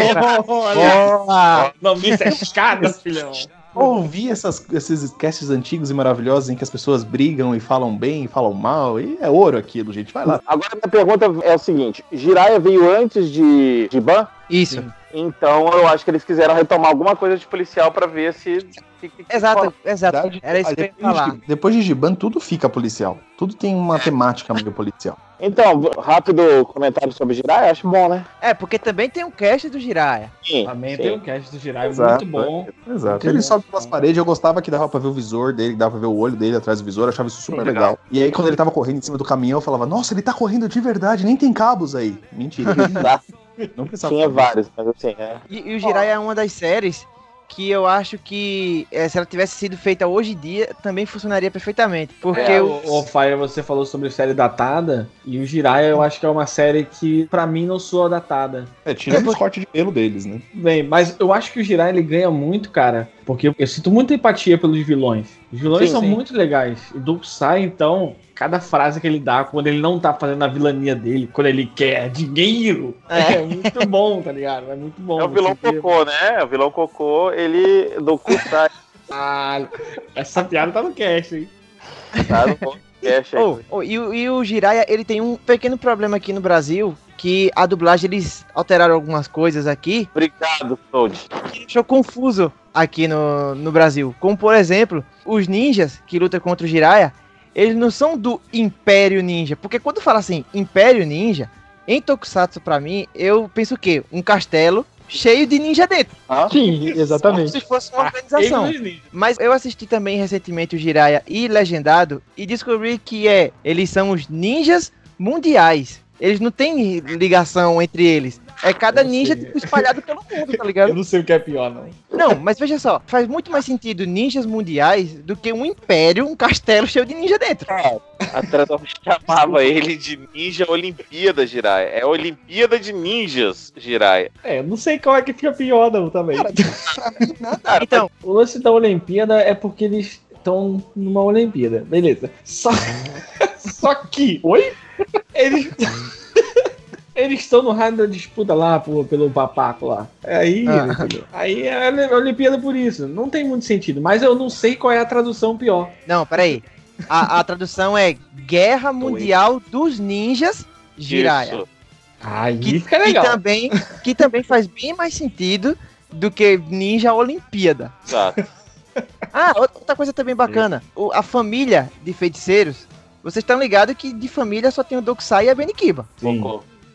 Oh, olha! Oh, não me escada, filhão ouvir essas, esses casts antigos e maravilhosos em que as pessoas brigam e falam bem e falam mal, e é ouro aquilo, gente. Vai lá. Agora a pergunta é o seguinte: Jiraya veio antes de, de Ban? Isso. Então eu acho que eles quiseram retomar alguma coisa de policial para ver se. Que, que exato, exato. Era isso que eu ia falar. De, depois de Giban, tudo fica policial. Tudo tem uma temática meio policial. Então, rápido comentário sobre Jiraiya, acho bom, né? É, porque também tem um cast do Jiraiya. Sim, também sim. tem um cast do Jiraiya muito bom. Exato. Muito ele bom. sobe pelas paredes, eu gostava que dava pra ver o visor dele, dava pra ver o olho dele atrás do visor, achava isso super legal. legal. E aí, quando ele tava correndo em cima do caminhão, eu falava, nossa, ele tá correndo de verdade, nem tem cabos aí. Mentira. Não precisava. Tinha vários, mas assim, é. E, e o Jiraiya é uma das séries que eu acho que é, se ela tivesse sido feita hoje em dia, também funcionaria perfeitamente. Porque é, o, o Fire você falou sobre série datada, e o Jiraiya eu acho que é uma série que para mim não soa datada. É, tira é, os cortes de pelo deles, né? Bem, mas eu acho que o Jiraiya ele ganha muito, cara, porque eu sinto muita empatia pelos vilões. Os vilões sim, são sim. muito legais. E do Sai, então, cada frase que ele dá quando ele não tá fazendo a vilania dele, quando ele quer dinheiro, é, é muito bom, tá ligado? É muito bom. É o vilão cocô, né? O vilão cocô, ele do Sai. ah, essa piada tá no cast, hein? Tá no cast. Oh, oh, e, e o Jiraiya, ele tem um pequeno problema aqui no Brasil, que a dublagem eles alteraram algumas coisas aqui. Obrigado, Toad. Que deixou confuso aqui no, no Brasil. Como, por exemplo, os ninjas que lutam contra o Jiraiya, eles não são do Império Ninja. Porque quando fala assim, Império Ninja, em Tokusatsu, pra mim, eu penso o quê? Um castelo cheio de ninja dentro. Ah, sim, exatamente. Como se fosse uma organização. Mas eu assisti também recentemente o Jiraiya e Legendado e descobri que é, eles são os ninjas mundiais. Eles não têm ligação entre eles. É cada ninja tipo, espalhado pelo mundo, tá ligado? Eu não sei o que é pior, não. Não, mas veja só, faz muito mais sentido ninjas mundiais do que um império, um castelo cheio de ninja dentro. É, a tradução chamava ele de Ninja Olimpíada, Jirai. É Olimpíada de Ninjas, Jirai. É, eu não sei qual é que fica pior, não, também. Cara, nada. então, o lance da Olimpíada é porque eles estão numa Olimpíada. Beleza. Só, só que. Oi? Eles. Eles estão no raio da disputa lá pô, pelo papaco lá. Aí, ah. aí é a Olimpíada por isso. Não tem muito sentido. Mas eu não sei qual é a tradução pior. Não, peraí. A, a tradução é Guerra Mundial dos Ninjas Jiraiya. Isso. Aí que, fica legal. Que também, que também faz bem mais sentido do que Ninja Olimpíada. Exato. Ah, outra coisa também bacana. O, a família de feiticeiros vocês estão ligados que de família só tem o Dokusai e a Benikiba. Sim.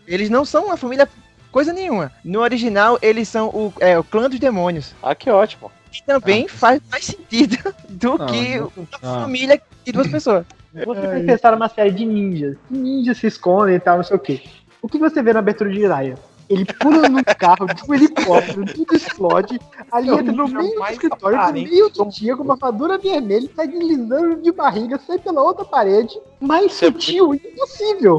Eles não são uma família coisa nenhuma. No original, eles são o, é, o clã dos demônios. Ah, que ótimo. E também ah. faz mais sentido do não, que não, uma ah. família de duas pessoas. Você vai pensar uma série de ninjas. Ninjas se escondem e tal, não sei o quê. O que você vê na abertura de Raya? Ele pula num carro de um helicóptero, tudo explode. Ali entra no meio do escritório, no meio do dia, com uma armadura vermelha, sai deslizando de barriga, sai pela outra parede. Mais sutil, impossível.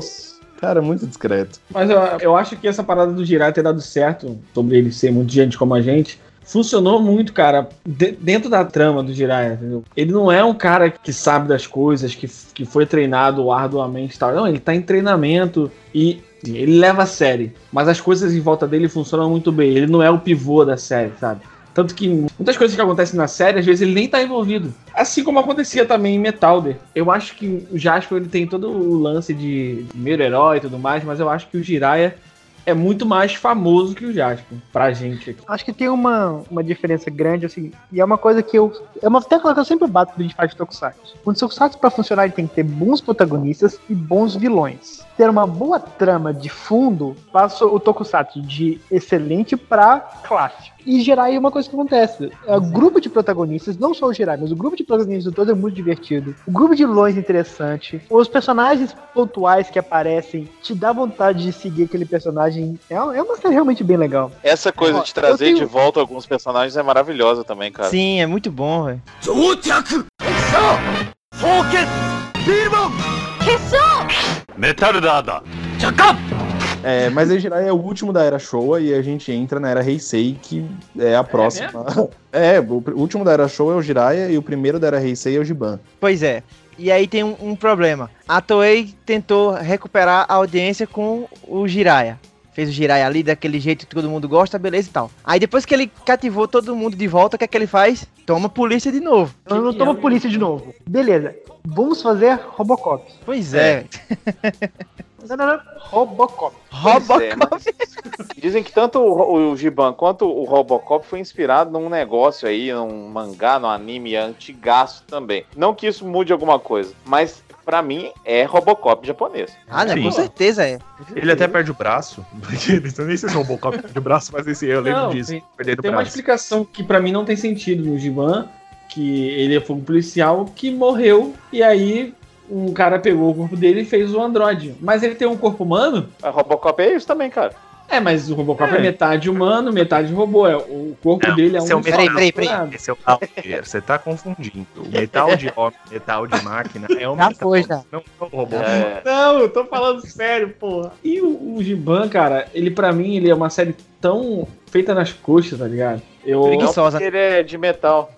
Cara, muito discreto. Mas eu, eu acho que essa parada do Jirai ter dado certo, sobre ele ser muito gente como a gente, funcionou muito, cara, de, dentro da trama do Jiraiya, entendeu? Ele não é um cara que sabe das coisas, que, que foi treinado arduamente e tal. Não, ele tá em treinamento e ele leva a série, mas as coisas em volta dele funcionam muito bem. Ele não é o pivô da série, sabe? Tanto que muitas coisas que acontecem na série, às vezes ele nem tá envolvido. Assim como acontecia também em Metalder. Eu acho que o Jasper ele tem todo o lance de primeiro herói e tudo mais, mas eu acho que o Jiraiya é muito mais famoso que o Jasper, pra gente aqui. Acho que tem uma, uma diferença grande, assim, e é uma coisa que eu. É uma tecla que eu sempre bato quando a gente faz de Tokusatsu. O Tokusatsu, pra funcionar, ele tem que ter bons protagonistas e bons vilões. Ter uma boa trama de fundo passa o Tokusatsu de excelente pra clássico. E Jirai é uma coisa que acontece. O grupo de protagonistas, não só o Jirai, mas o grupo de protagonistas todo é muito divertido. O grupo de vilões é interessante. Os personagens pontuais que aparecem te dá vontade de seguir aquele personagem personagem. É, é uma série realmente bem legal. Essa coisa de trazer tenho... de volta alguns personagens é maravilhosa também, cara. Sim, é muito bom, velho. Metal Dada! É, mas a Jiraiya é o último da era Showa e a gente entra na era Heisei, que é a é próxima. É, é, o último da era Showa é o Jiraiya e o primeiro da era Heisei é o Giban. Pois é. E aí tem um, um, problema. A Toei tentou recuperar a audiência com o Jiraiya. Fez o Jiraiya ali daquele jeito que todo mundo gosta, beleza e tal. Aí depois que ele cativou todo mundo de volta, o que é que ele faz? Toma polícia de novo. Não, não toma polícia de novo. Beleza. Vamos fazer Robocop. Pois é. é. Não, não, não. Robocop. Robocop. É, dizem que tanto o, o Giban quanto o Robocop foi inspirado num negócio aí, num mangá, num anime antigaço também. Não que isso mude alguma coisa, mas pra mim é Robocop japonês. Ah, né? Com certeza é. Ele até perde o braço. Não nem sei se é Robocop perde o braço, mas esse eu lembro não, disso. Tem, tem braço. uma explicação que pra mim não tem sentido no Giban, que ele foi um policial que morreu e aí um cara pegou o corpo dele e fez o androide. Mas ele tem um corpo humano? A Robocop é isso também, cara. É, mas o Robocop é, é metade humano, metade robô. É, o corpo não, dele é um. É peraí, peraí, peraí. Esse é o Você tá confundindo. O metal de homem, metal de máquina é o já metal. Foi, já. Não é o robô. É. Não, eu tô falando sério, porra. E o, o Giban, cara, ele pra mim, ele é uma série tão feita nas coxas, tá ligado? Eu... Preguiçosa. Ele é de metal.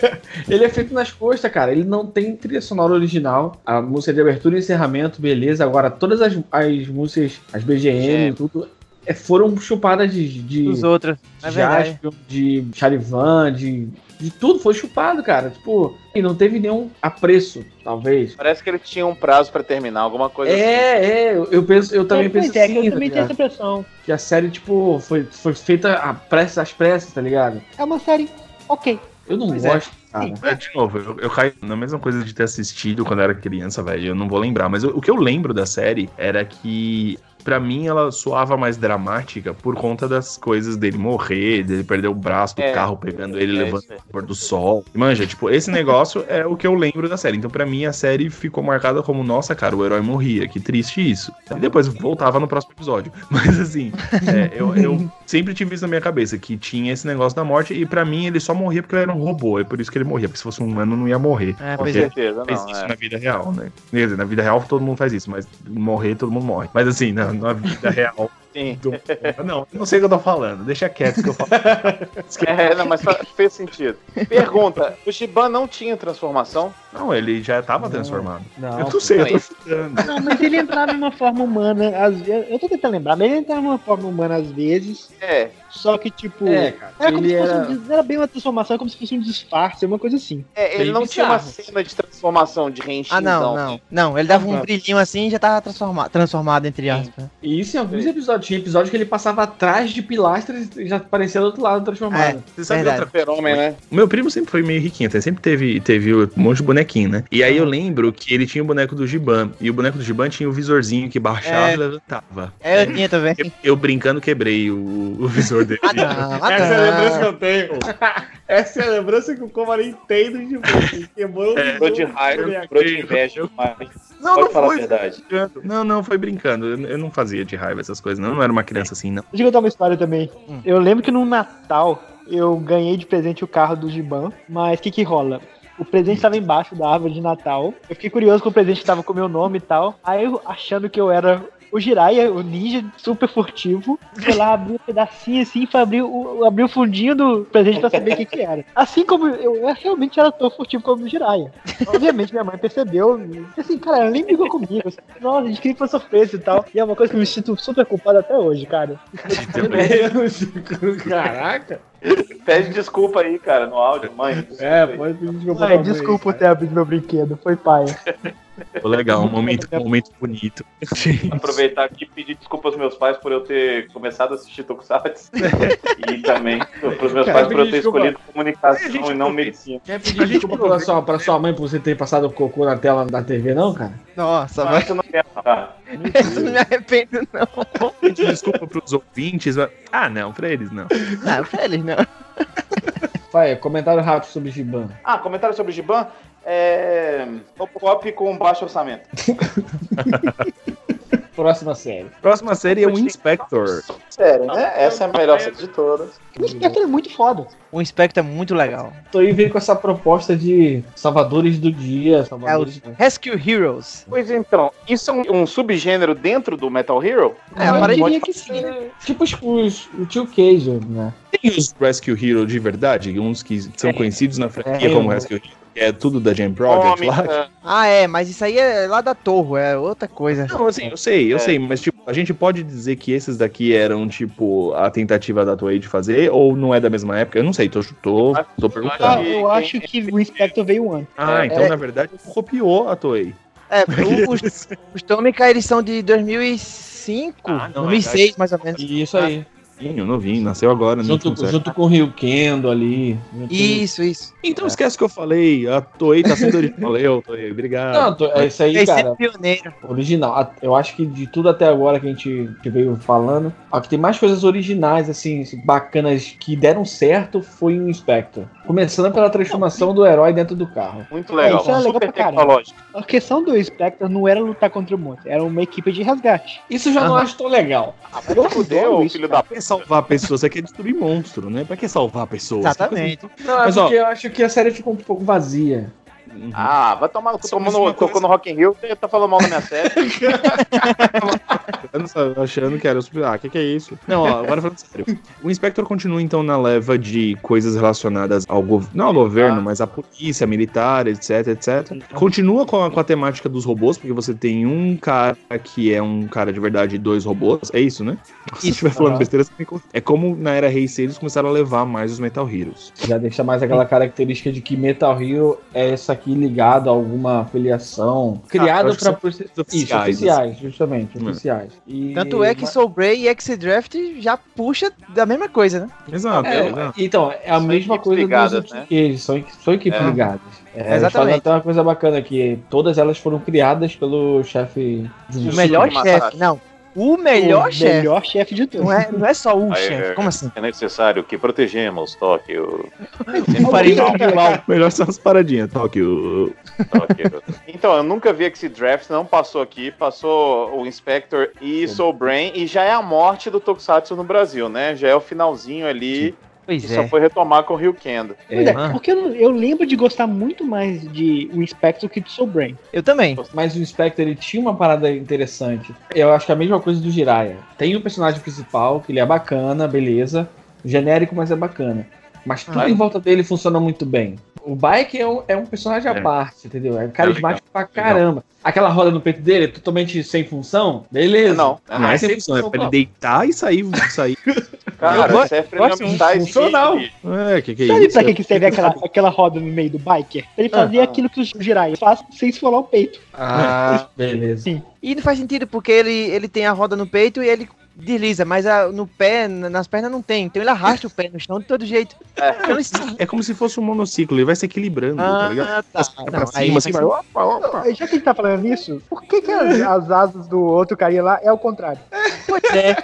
ele é feito nas costas, cara. Ele não tem trilha sonora original. A música de abertura e encerramento, beleza. Agora, todas as, as músicas, as BGM, e tudo, é, foram chupadas de. de Os outros. É Jaspion, de Charivan, de. De tudo foi chupado, cara. Tipo, e não teve nenhum apreço, talvez. Parece que ele tinha um prazo para terminar, alguma coisa é, assim. É, é, eu penso, eu também é, penso é, assim. Eu também tá tenho essa impressão. Que a série, tipo, foi, foi feita a pressa, às pressas, tá ligado? É uma série ok. Eu não pois é. gosto. É. É, de novo, eu, eu caio na mesma coisa de ter assistido quando era criança, velho. Eu não vou lembrar. Mas eu, o que eu lembro da série era que para mim ela soava mais dramática por conta das coisas dele morrer, dele perder o braço do é, carro pegando ele, é levando o pôr do sol. Manja, tipo, esse negócio é o que eu lembro da série. Então, para mim, a série ficou marcada como, nossa, cara, o herói morria, que triste isso. E depois voltava no próximo episódio. Mas assim, é, eu, eu, sempre tive isso na minha cabeça, que tinha esse negócio da morte, e para mim ele só morria porque ele era um robô. É por isso que ele morria, porque se fosse um humano não ia morrer. É, com certeza, fez isso é. na vida real, né? Quer dizer, na vida real todo mundo faz isso, mas morrer todo mundo morre. Mas assim, não, na vida real. Sim. Do... Não, não sei o que eu tô falando. Deixa quieto que eu falo. é, não, mas fez sentido. Pergunta: o Shiban não tinha transformação? Não, ele já estava transformado. Não, eu não sei, eu tô chutando. Não, mas ele entrava em uma forma humana. Às vezes, eu tô tentando lembrar, mas ele entrava em uma forma humana às vezes. É. Só que, tipo. É, cara, era como se fosse era... Um, era bem uma transformação, como se fosse um disfarce, uma coisa assim. É, ele não tinha uma cena de transformação, de reenchimento. Ah, não, não. Não, ele dava um brilhinho assim e já tava transformado, transformado entre aspas. E isso em alguns episódios. Tinha episódio que ele passava atrás de pilastras e já aparecia do outro lado transformado. É, Você sabe outra fenômeno, né? O meu primo sempre foi meio riquinho, até sempre teve, teve um monte de bonequinho, né? E aí eu lembro que ele tinha o boneco do Giban. E o boneco do Giban tinha o visorzinho que baixava é. e levantava. É, eu tinha também. Eu, eu brincando quebrei o, o visor dele. ah, não, ah, Essa é a lembrança que eu tenho. Essa é a lembrança que o Comarim tem do Giban. Quebrou é, o de raiva, quebrou de inveja. Não, Pode não falar foi. a verdade. Não, não, foi brincando. Eu, eu, não fazia de raiva essas coisas, não. Eu não era uma criança assim, não. Deixa eu contar uma história também. Hum. Eu lembro que no Natal eu ganhei de presente o carro do Giban, mas o que que rola? O presente estava embaixo da árvore de Natal. Eu fiquei curioso com o presente estava com o meu nome e tal. Aí eu, achando que eu era o Jiraiya, o ninja super furtivo, foi lá, abriu um pedacinho assim, foi abrir o, abrir o fundinho do presente pra saber o que, que era. Assim como eu, eu realmente era tão furtivo como o Jiraiya. Obviamente minha mãe percebeu, e, assim, cara, ela nem brigou comigo. Assim, Nossa, a gente queria que fosse surpresa e tal. E é uma coisa que eu me sinto super culpado até hoje, cara. Caraca! Pede desculpa aí, cara, no áudio, mãe. É, pode pedir desculpa. Mãe, desculpa ter abrido meu brinquedo, foi pai. Legal, um momento, um momento bonito. Aproveitar aqui e pedir desculpa aos meus pais por eu ter começado a assistir Tokusatsu. e também para os meus pais por eu ter desculpa. escolhido comunicação e não medicina. Quer pedir desculpa pra sua, pra sua mãe por você ter passado o cocô na tela da TV, não, cara? Nossa, mas. Eu não quero, tá? Eu não me arrependo, não. Pedir desculpa pros ouvintes. Mas... Ah, não, pra eles não. Não, pra eles não. Vai, comentário rápido sobre Giban. Ah, comentário sobre Giban? É. Robocop com baixo orçamento. Próxima série. Próxima série é o Inspector. Sério, né? Essa é a melhor série de todas. O Inspector é muito foda. O Inspector é muito legal. Tô aí veio com essa proposta de salvadores do dia. Salvadores é, os Rescue Heroes. Pois então, isso é um, um subgênero dentro do Metal Hero? É, eu diria que sim. Né? Tipo os, os, o Tio Cage, né? Tem os Rescue Heroes de verdade? Uns que são é, conhecidos na franquia é, como Rescue Heroes? É tudo da Jam Project lá. É. Ah, é, mas isso aí é lá da Torre, é outra coisa. Não, assim, eu sei, eu é. sei, mas tipo, a gente pode dizer que esses daqui eram, tipo, a tentativa da Toei de fazer, ou não é da mesma época? Eu não sei, tô, tô, tô perguntando. Ah, eu acho que o Inspector veio antes. Ah, então é. na verdade copiou a Toei. É, os, os Tômica eles são de 2005, ah, não, 2006 mais ou menos. Isso aí novinho, novinho, nasceu agora. Junto, junto com o Rio Kendo ali. Isso, isso. Então é. esquece o que eu falei, a Toei tá sendo original. Valeu, Toei, obrigado. Não, to, é isso aí, é cara. Pioneiro. Original. Eu acho que de tudo até agora que a gente que veio falando, a que tem mais coisas originais, assim, bacanas que deram certo foi o Inspector. Começando pela transformação do herói dentro do carro. Muito legal. É, isso é legal pra caramba. A questão do Spectre não era lutar contra o monstro, era uma equipe de resgate. Isso eu já não acho tão legal. Ah, mas eu fudeu, filho da Pra que salvar pessoas? Você quer destruir monstro, né? Pra que salvar pessoas? Exatamente. Não, é mas, porque ó, eu acho que a série ficou um pouco vazia. Uhum. Ah, vai tomar. Tô tomando, tocou no Rock in Rio e tá falando mal da minha série. achando que era o Ah, o que, que é isso? Não, ó, agora falando sério. O Inspector continua então na leva de coisas relacionadas ao governo. Não ao governo, ah. mas à polícia, militar, etc, etc. Continua com a, com a temática dos robôs, porque você tem um cara que é um cara de verdade e dois robôs. É isso, né? Se estiver falando besteira, é como na era Rei eles começaram a levar mais os Metal Heroes. Já deixa mais aquela característica de que Metal Hero é essa aqui ligado a alguma filiação criada ah, para oficiais, Isso, oficiais, justamente, hum. oficiais. E... Tanto é que Soul Bray e X-Draft já puxa da mesma coisa, né? Exato. É, é, então, é a são mesma coisa ligadas, dos né? que são, são equipes é. ligadas. É, Exatamente. Até uma coisa bacana que todas elas foram criadas pelo chefe. O melhor chefe, não o melhor chefe. O melhor chefe de todos. Não é, não é só o chefe. Como assim? É necessário que protegemos Tóquio. melhor são as paradinhas, Tóquio. Tóquio. Então, eu nunca vi que esse draft não passou aqui. Passou o Inspector e Soul Brain. E já é a morte do Tokusatsu no Brasil, né? Já é o finalzinho ali. Sim Pois e é. só foi retomar com o Rio Kendo. É, é, porque eu, eu, lembro de gostar muito mais de o Inspector que de Soul Brain. Eu também. Mas o Inspector ele tinha uma parada interessante. Eu acho que é a mesma coisa do Jiraiya. Tem o um personagem principal, que ele é bacana, beleza. Genérico, mas é bacana. Mas tudo ah, em volta dele funciona muito bem. O Bike é um, é um personagem à é. parte, entendeu? É carismático é pra caramba. Aquela roda no peito dele é totalmente sem função? Beleza. Não, não é, é sem função, é pra ele deitar e sair. sair. Cara, isso é fundamental. Funcional. É, que que é Sabe isso? pra que, que serve aquela, aquela roda no meio do biker? Ele fazia ah, aquilo que os Jirai faz sem esfolar o peito. Ah, beleza. Sim. E não faz sentido, porque ele, ele tem a roda no peito e ele desliza, mas a, no pé, nas pernas não tem. Então ele arrasta o pé no chão de todo jeito. É, então, é como se fosse um monociclo, ele vai se equilibrando, tá ah, tá ligado? Tá. Não, cima, aí, assim, vai, opa, opa. Já que a gente tá falando nisso, por que, que as, as asas do outro carinha lá é o contrário? Pois é.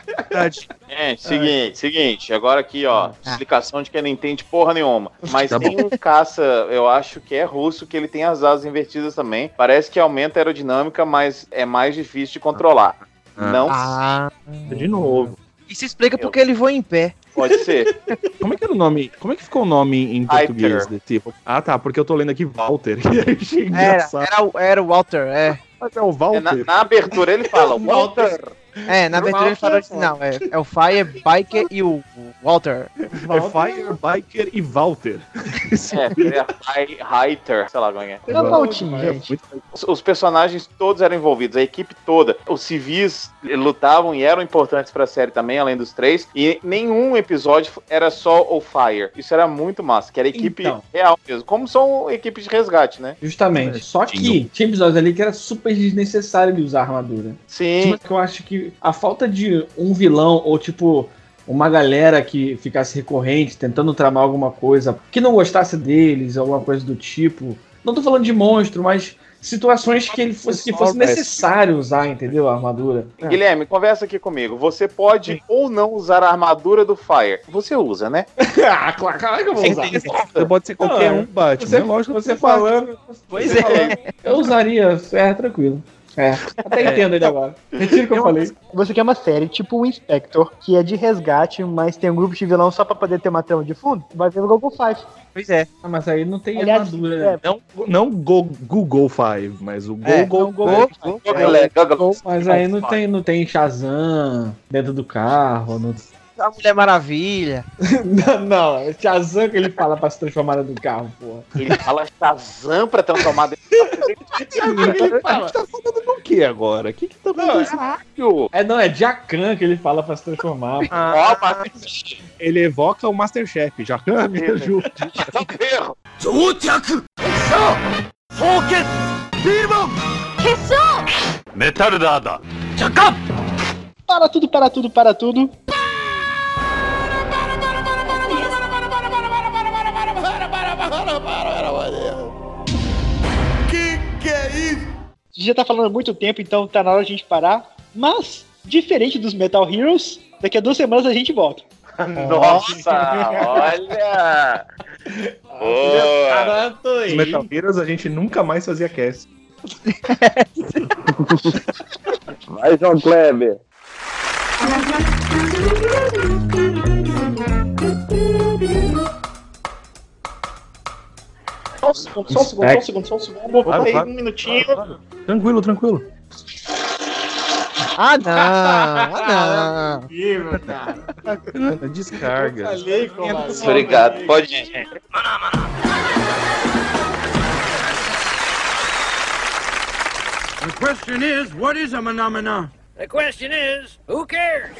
É, seguinte, é. seguinte, agora aqui, ó, ah. explicação de que ele não entende porra nenhuma. Mas tá tem bom. um caça, eu acho que é russo, que ele tem as asas invertidas também. Parece que aumenta a aerodinâmica, mas é mais difícil de controlar. Ah. Não. Ah. De novo. Isso explica porque ele voa em pé. Pode ser. Como é que era o nome? Como é que ficou o nome em português? De, tipo? Ah, tá, porque eu tô lendo aqui Walter. era, era, era o Walter, é. Mas é o Walter. É, na, na, abertura ele fala Walter. É, na abertura ele fala assim, não, é, é o Fire, Biker e o Walter. É Fire, Biker e Walter. É, é Heiter, sei lá como é. Era Valtinho, gente. Os, os personagens todos eram envolvidos, a equipe toda. Os civis lutavam e eram importantes pra série também, além dos três. E nenhum episódio era só o Fire. Isso era muito massa, que era equipe então. real mesmo. Como são equipes de resgate, né? Justamente. Só que tinha episódios ali que era super desnecessário de usar armadura. Sim. Tipo, eu acho que a falta de um vilão ou tipo uma galera que ficasse recorrente tentando tramar alguma coisa que não gostasse deles, alguma coisa do tipo. Não tô falando de monstro, mas situações que ele fosse que fosse necessário usar, entendeu? A armadura. É. Guilherme, conversa aqui comigo. Você pode Sim. ou não usar a armadura do Fire. Você usa, né? ah, claro, claro que eu vou usar. Você pode ser qualquer um, Batman. Você, né? Lógico, você falando. Pois é. Falando, eu usaria, é tranquilo. É, até é. entendo ele agora. Retiro o que eu, eu falei. Você quer uma série tipo o Inspector, que é de resgate, mas tem um grupo de vilão só pra poder ter uma trama de fundo? Vai ver no Google Five. Pois é. Ah, mas aí não tem Aliás, armadura. É. Não, não go, Google Five, mas o Google. É, Google, Google, Google, Mas aí não tem, não tem Shazam dentro do carro. Não... A Mulher Maravilha. não, não, é Shazam que ele fala pra se transformar no carro, porra. Ele fala Shazam pra transformar dentro do ele fala. Que agora? O que que tá acontecendo? É, não, é Jacan que ele fala pra se transformar. Ah, ah, ele evoca o Masterchef. Jacan, me ajuda. Metal Dada! Jacan! Para tudo, para tudo, para tudo. Já tá falando há muito tempo, então tá na hora de a gente parar. Mas, diferente dos Metal Heroes, daqui a duas semanas a gente volta. Nossa, olha! Os Metal Heroes a gente nunca mais fazia cast. Vai, João Kleber. Só um segundo, só um segundo, só um segundo, só um segundo. Claro, aí, claro. um minutinho. Claro, tranquilo, tranquilo. Ah, não! Ah, não! Viva, cara. Descarga. Falei, Obrigado, pode ir. The question is, what is a phenomena? The question is, who cares?